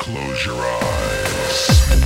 Close your eyes.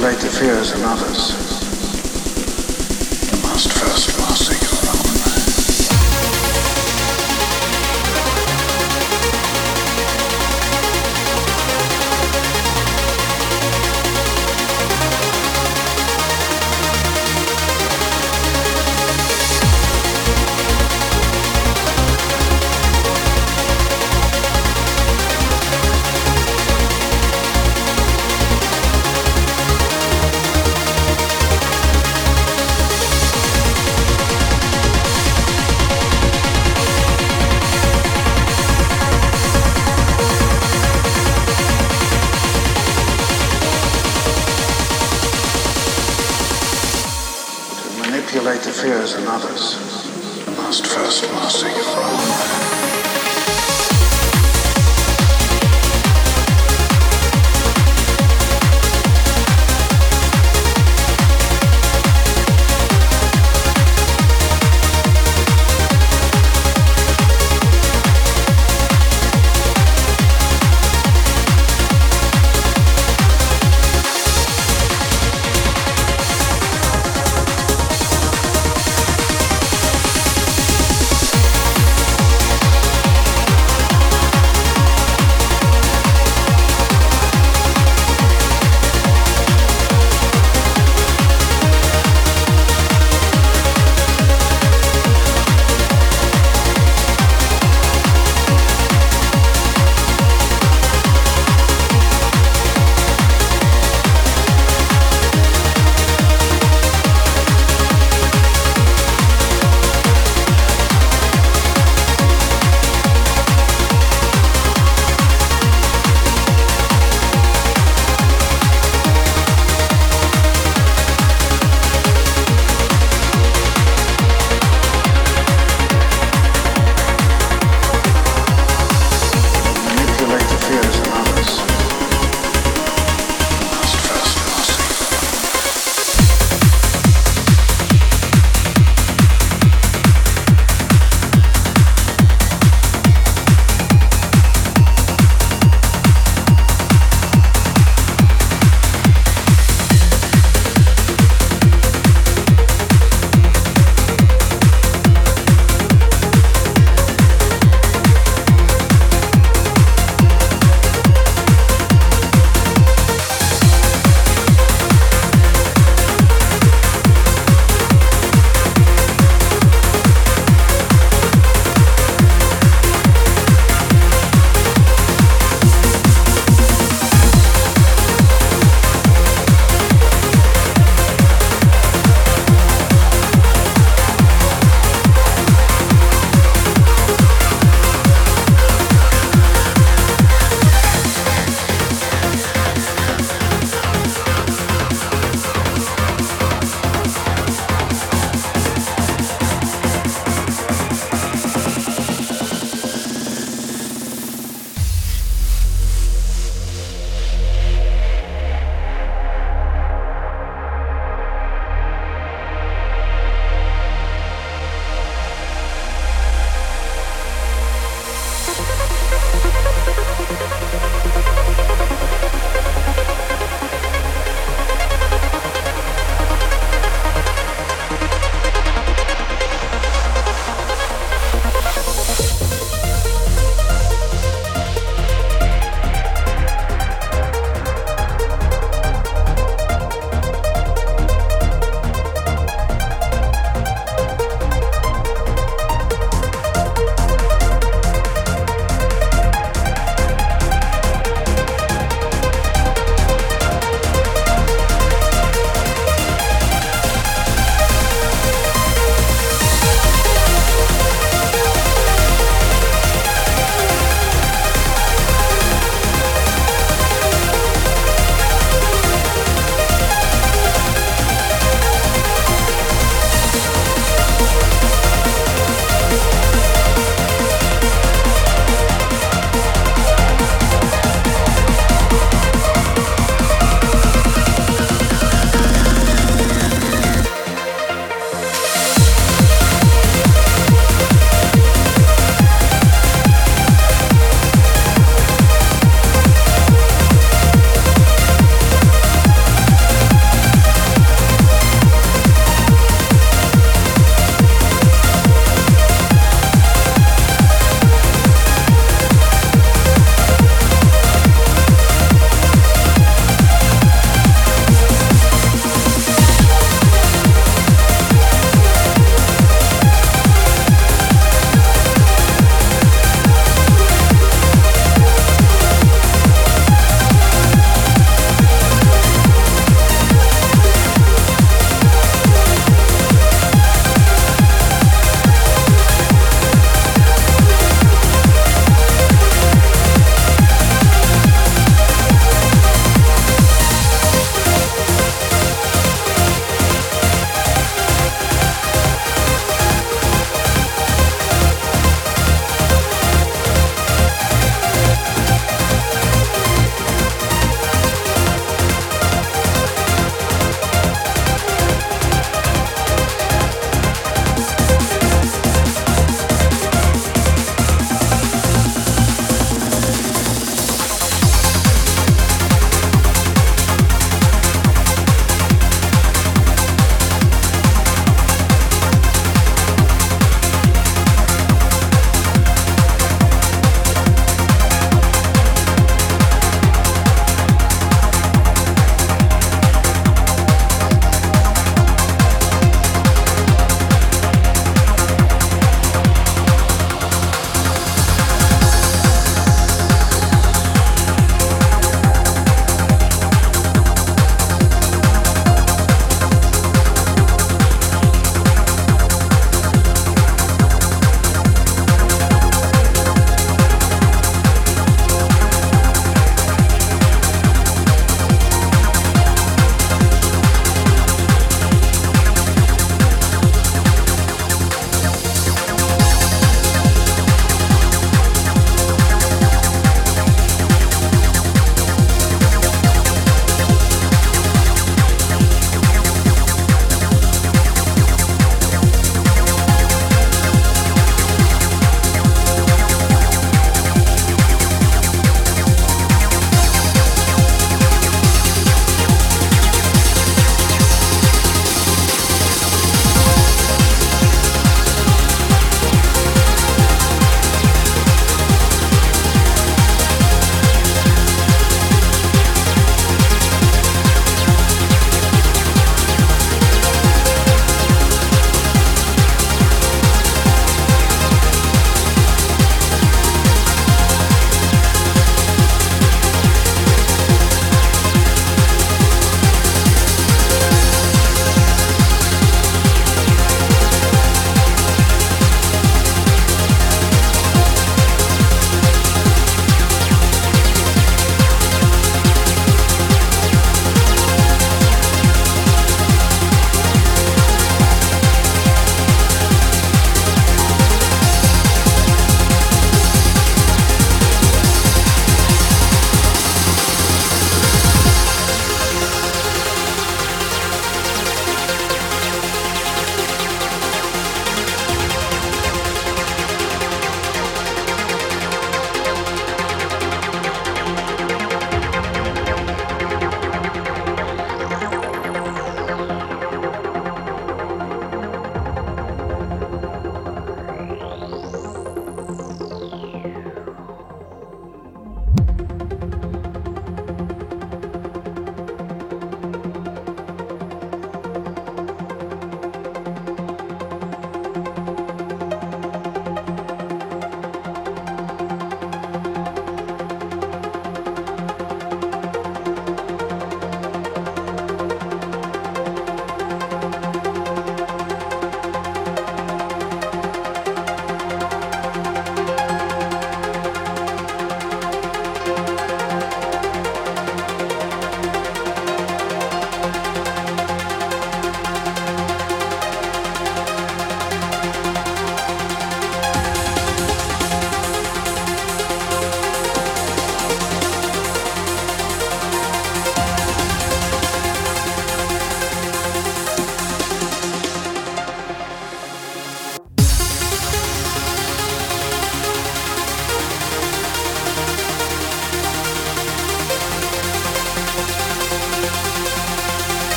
Manipulate the fears of others,